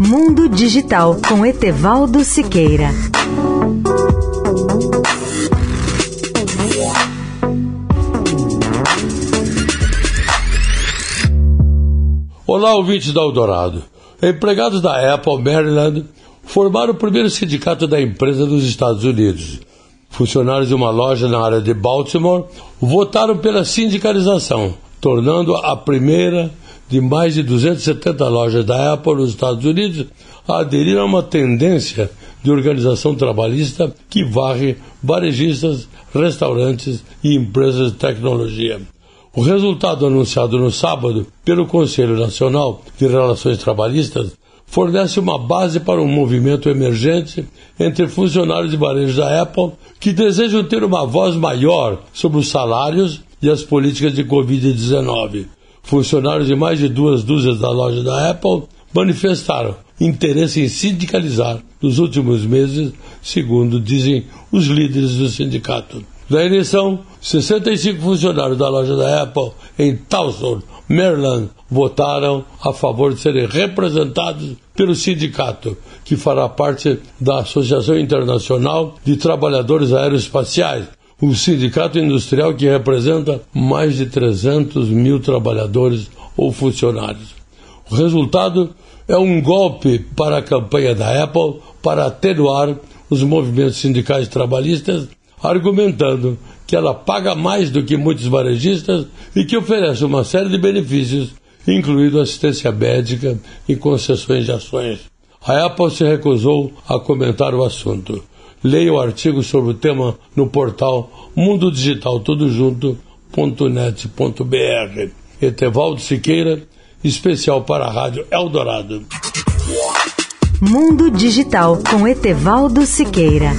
Mundo Digital com Etevaldo Siqueira. Olá, ouvintes da Eldorado. Empregados da Apple Maryland formaram o primeiro sindicato da empresa dos Estados Unidos. Funcionários de uma loja na área de Baltimore votaram pela sindicalização, tornando a primeira de mais de 270 lojas da Apple nos Estados Unidos a aderir a uma tendência de organização trabalhista que varre varejistas, restaurantes e empresas de tecnologia. O resultado anunciado no sábado pelo Conselho Nacional de Relações Trabalhistas fornece uma base para um movimento emergente entre funcionários de varejo da Apple que desejam ter uma voz maior sobre os salários e as políticas de Covid-19. Funcionários de mais de duas dúzias da loja da Apple manifestaram interesse em sindicalizar nos últimos meses, segundo dizem os líderes do sindicato. Na eleição, 65 funcionários da loja da Apple em Towson, Maryland, votaram a favor de serem representados pelo sindicato, que fará parte da Associação Internacional de Trabalhadores Aeroespaciais, um sindicato industrial que representa mais de 300 mil trabalhadores ou funcionários. O resultado é um golpe para a campanha da Apple para atenuar os movimentos sindicais trabalhistas, argumentando que ela paga mais do que muitos varejistas e que oferece uma série de benefícios, incluindo assistência médica e concessões de ações. A Apple se recusou a comentar o assunto. Leia o artigo sobre o tema no portal mundodigitaltudojunto.net.br. Etevaldo Siqueira, especial para a Rádio Eldorado. Mundo Digital com Etevaldo Siqueira.